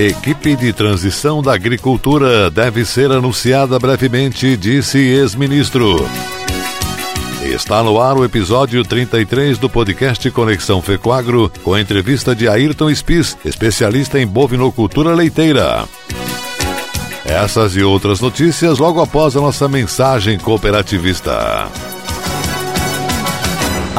Equipe de transição da agricultura deve ser anunciada brevemente, disse ex-ministro. Está no ar o episódio 33 do podcast Conexão Fecoagro, com a entrevista de Ayrton Spis, especialista em bovinocultura leiteira. Essas e outras notícias logo após a nossa mensagem cooperativista.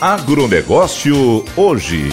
Agronegócio hoje.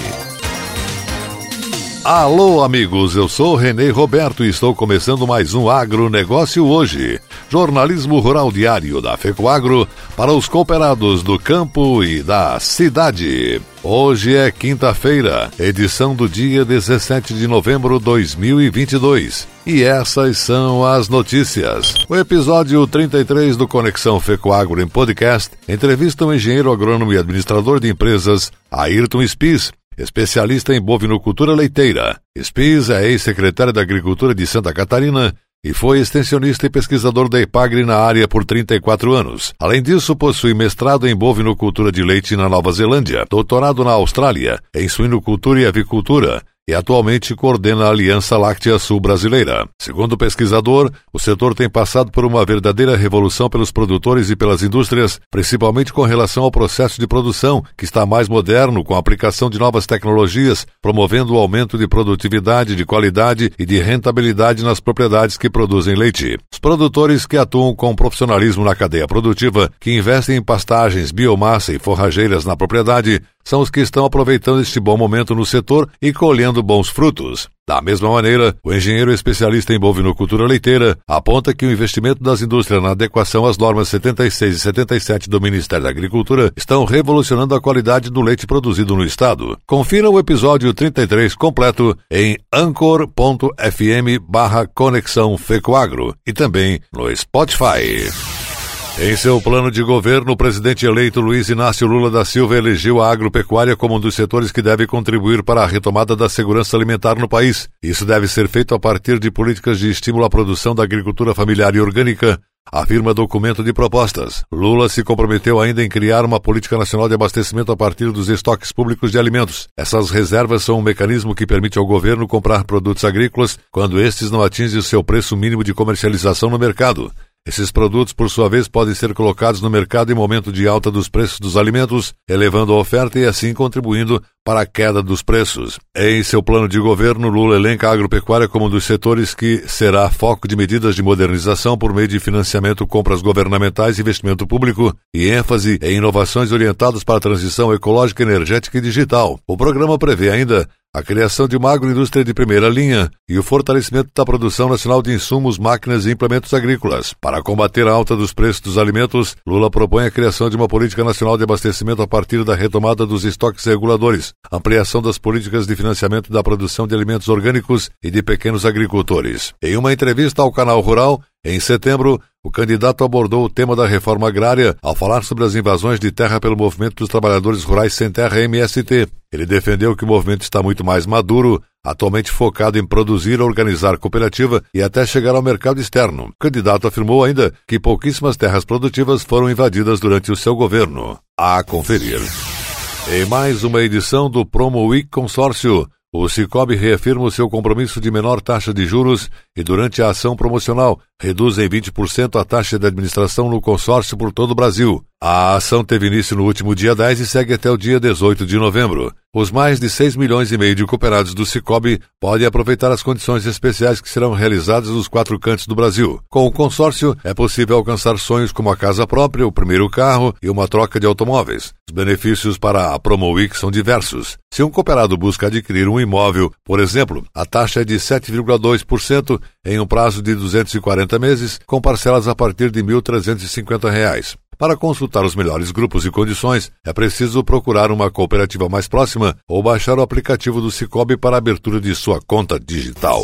Alô, amigos, eu sou Renê Roberto e estou começando mais um Agronegócio hoje. Jornalismo Rural Diário da FECOAGRO para os cooperados do campo e da cidade. Hoje é quinta-feira, edição do dia 17 de novembro de 2022. E essas são as notícias. O episódio 33 do Conexão Fecoagro em podcast entrevista o engenheiro agrônomo e administrador de empresas Ayrton Spis, especialista em bovinocultura leiteira. Spis é ex-secretário da Agricultura de Santa Catarina e foi extensionista e pesquisador da Ipagre na área por 34 anos. Além disso, possui mestrado em bovinocultura de leite na Nova Zelândia, doutorado na Austrália, em suinocultura e avicultura, e atualmente coordena a Aliança Láctea Sul Brasileira. Segundo o pesquisador, o setor tem passado por uma verdadeira revolução pelos produtores e pelas indústrias, principalmente com relação ao processo de produção, que está mais moderno com a aplicação de novas tecnologias, promovendo o aumento de produtividade, de qualidade e de rentabilidade nas propriedades que produzem leite. Os produtores que atuam com profissionalismo na cadeia produtiva, que investem em pastagens, biomassa e forrageiras na propriedade, são os que estão aproveitando este bom momento no setor e colhendo bons frutos. Da mesma maneira, o engenheiro especialista em bovinocultura leiteira aponta que o investimento das indústrias na adequação às normas 76 e 77 do Ministério da Agricultura estão revolucionando a qualidade do leite produzido no estado. Confira o episódio 33 completo em anchor.fm barra Conexão Fecoagro e também no Spotify. Em seu plano de governo, o presidente eleito Luiz Inácio Lula da Silva elegeu a agropecuária como um dos setores que deve contribuir para a retomada da segurança alimentar no país. Isso deve ser feito a partir de políticas de estímulo à produção da agricultura familiar e orgânica, afirma documento de propostas. Lula se comprometeu ainda em criar uma política nacional de abastecimento a partir dos estoques públicos de alimentos. Essas reservas são um mecanismo que permite ao governo comprar produtos agrícolas quando estes não atingem o seu preço mínimo de comercialização no mercado. Esses produtos, por sua vez, podem ser colocados no mercado em momento de alta dos preços dos alimentos, elevando a oferta e assim contribuindo para a queda dos preços. Em seu plano de governo, Lula elenca a agropecuária como um dos setores que será foco de medidas de modernização por meio de financiamento, compras governamentais, investimento público e ênfase em inovações orientadas para a transição ecológica, energética e digital. O programa prevê ainda a criação de uma agroindústria de primeira linha e o fortalecimento da produção nacional de insumos, máquinas e implementos agrícolas. Para combater a alta dos preços dos alimentos, Lula propõe a criação de uma política nacional de abastecimento a partir da retomada dos estoques reguladores, ampliação das políticas de financiamento da produção de alimentos orgânicos e de pequenos agricultores. Em uma entrevista ao canal Rural, Em setembro, o candidato abordou o tema da reforma agrária ao falar sobre as invasões de terra pelo Movimento dos Trabalhadores Rurais Sem Terra MST. Ele defendeu que o movimento está muito mais maduro, atualmente focado em produzir, organizar cooperativa e até chegar ao mercado externo. O candidato afirmou ainda que pouquíssimas terras produtivas foram invadidas durante o seu governo. A conferir. Em mais uma edição do Promo Week Consórcio, o Cicobi reafirma o seu compromisso de menor taxa de juros e, durante a ação promocional, reduz em 20% a taxa de administração no consórcio por todo o Brasil. A ação teve início no último dia 10 e segue até o dia 18 de novembro. Os mais de 6 milhões e meio de cooperados do Cicobi podem aproveitar as condições especiais que serão realizadas nos quatro cantos do Brasil. Com o consórcio, é possível alcançar sonhos como a casa própria, o primeiro carro e uma troca de automóveis. Os benefícios para a Promo Week são diversos. Se um cooperado busca adquirir um imóvel, por exemplo, a taxa é de 7,2% em um prazo de 240 meses, com parcelas a partir de R$ 1.350. Para consultar os melhores grupos e condições, é preciso procurar uma cooperativa mais próxima ou baixar o aplicativo do Cicobi para a abertura de sua conta digital.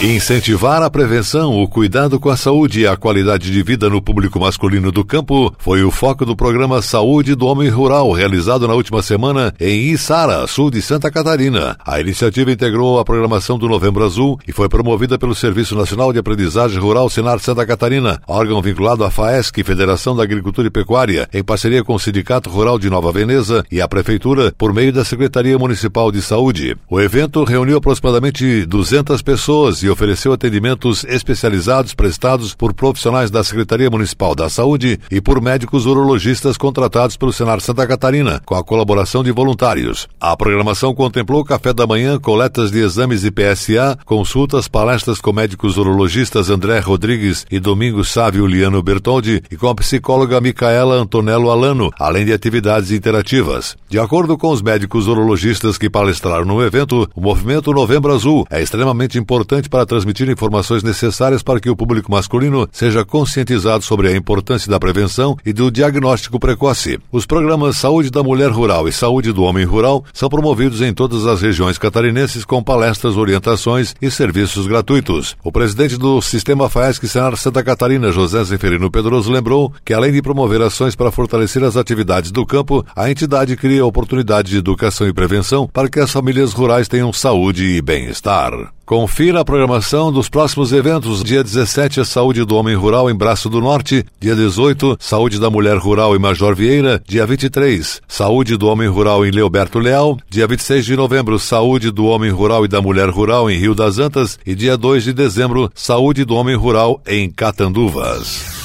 Incentivar a prevenção, o cuidado com a saúde e a qualidade de vida no público masculino do campo foi o foco do programa Saúde do Homem Rural, realizado na última semana em Içara, sul de Santa Catarina. A iniciativa integrou a programação do Novembro Azul e foi promovida pelo Serviço Nacional de Aprendizagem Rural Senar Santa Catarina, órgão vinculado à FAESC, Federação da Agricultura e Pecuária, em parceria com o Sindicato Rural de Nova Veneza e a Prefeitura, por meio da Secretaria Municipal de Saúde. O evento reuniu aproximadamente 200 pessoas e ofereceu atendimentos especializados prestados por profissionais da Secretaria Municipal da Saúde e por médicos urologistas contratados pelo Senar Santa Catarina, com a colaboração de voluntários. A programação contemplou café da manhã, coletas de exames de PSA, consultas, palestras com médicos urologistas André Rodrigues e Domingos Sávio Liano Bertoldi e com a psicóloga Micaela Antonello Alano, além de atividades interativas. De acordo com os médicos urologistas que palestraram no evento, o movimento Novembro Azul é extremamente importante para transmitir informações necessárias para que o público masculino seja conscientizado sobre a importância da prevenção e do diagnóstico precoce. Os programas Saúde da Mulher Rural e Saúde do Homem Rural são promovidos em todas as regiões catarinenses com palestras, orientações e serviços gratuitos. O presidente do Sistema FAESC Senar Santa Catarina, José Zeferino Pedroso, lembrou que além de promover ações para fortalecer as atividades do campo, a entidade cria oportunidades de educação e prevenção para que as famílias rurais tenham saúde e bem-estar. Confira a programação dos próximos eventos. Dia 17, a Saúde do Homem Rural em Braço do Norte. Dia 18, Saúde da Mulher Rural em Major Vieira. Dia 23, Saúde do Homem Rural em Leoberto Leal. Dia 26 de novembro, Saúde do Homem Rural e da Mulher Rural em Rio das Antas. E dia 2 de dezembro, Saúde do Homem Rural em Catanduvas.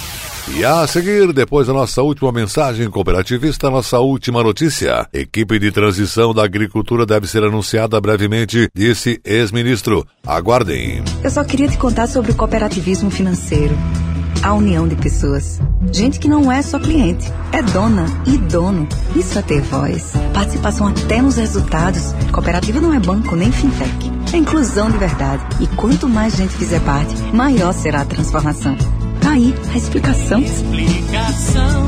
E a seguir, depois da nossa última mensagem cooperativista, nossa última notícia. Equipe de transição da agricultura deve ser anunciada brevemente, disse ex-ministro. Aguardem. Eu só queria te contar sobre o cooperativismo financeiro. A união de pessoas. Gente que não é só cliente, é dona e dono. Isso é ter voz. Participação até nos resultados. Cooperativa não é banco nem fintech. É inclusão de verdade. E quanto mais gente fizer parte, maior será a transformação. Aí a explicação. Explicação,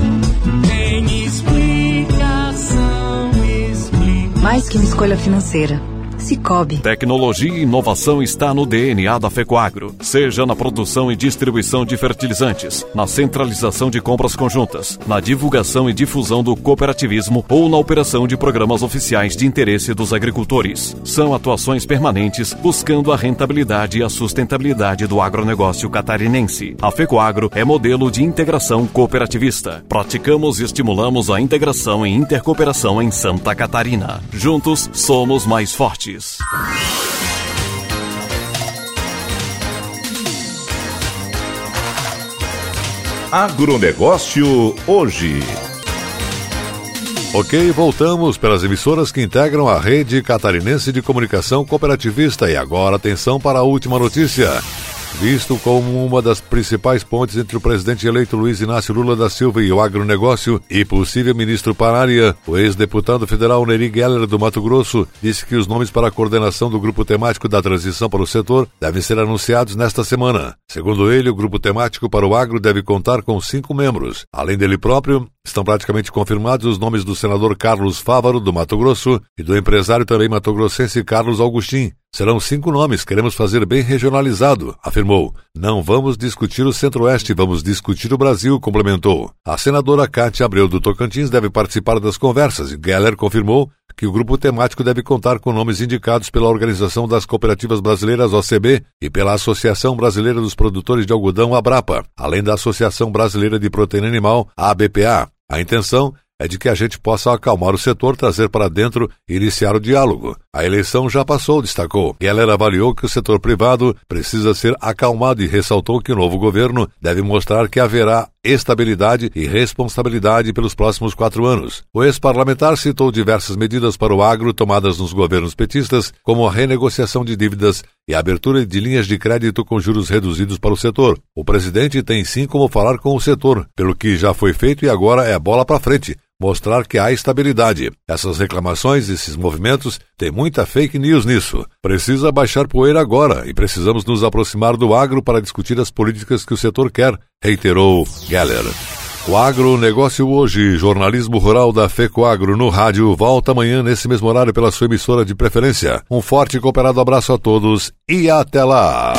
tem explicação, explicação. Mais que uma escolha financeira Cicobi. Tecnologia e inovação está no DNA da Fecoagro. Seja na produção e distribuição de fertilizantes, na centralização de compras conjuntas, na divulgação e difusão do cooperativismo ou na operação de programas oficiais de interesse dos agricultores. São atuações permanentes buscando a rentabilidade e a sustentabilidade do agronegócio catarinense. A Fecoagro é modelo de integração cooperativista. Praticamos e estimulamos a integração e intercooperação em Santa Catarina. Juntos somos mais fortes. Agronegócio hoje. Ok, voltamos pelas emissoras que integram a rede catarinense de comunicação cooperativista. E agora atenção para a última notícia visto como uma das principais pontes entre o presidente eleito Luiz Inácio Lula da Silva e o agronegócio e possível ministro para a área, o ex-deputado federal Neri Geller do Mato Grosso disse que os nomes para a coordenação do grupo temático da transição para o setor devem ser anunciados nesta semana. Segundo ele, o grupo temático para o agro deve contar com cinco membros. Além dele próprio, estão praticamente confirmados os nomes do senador Carlos Fávaro do Mato Grosso e do empresário também matogrossense Carlos Augustin, Serão cinco nomes, queremos fazer bem regionalizado, afirmou. Não vamos discutir o Centro-Oeste, vamos discutir o Brasil, complementou. A senadora Cátia Abreu do Tocantins deve participar das conversas e Geller confirmou que o grupo temático deve contar com nomes indicados pela Organização das Cooperativas Brasileiras OCB e pela Associação Brasileira dos Produtores de Algodão ABRAPA, além da Associação Brasileira de Proteína Animal ABPA. A intenção é de que a gente possa acalmar o setor, trazer para dentro e iniciar o diálogo. A eleição já passou, destacou. Geller avaliou que o setor privado precisa ser acalmado e ressaltou que o novo governo deve mostrar que haverá estabilidade e responsabilidade pelos próximos quatro anos. O ex-parlamentar citou diversas medidas para o agro tomadas nos governos petistas, como a renegociação de dívidas e a abertura de linhas de crédito com juros reduzidos para o setor. O presidente tem sim como falar com o setor, pelo que já foi feito e agora é bola para frente mostrar que há estabilidade. Essas reclamações, esses movimentos, tem muita fake news nisso. Precisa baixar poeira agora e precisamos nos aproximar do agro para discutir as políticas que o setor quer, reiterou Geller. O agronegócio hoje, jornalismo rural da FECOAGro no rádio, volta amanhã nesse mesmo horário pela sua emissora de preferência. Um forte e cooperado abraço a todos e até lá!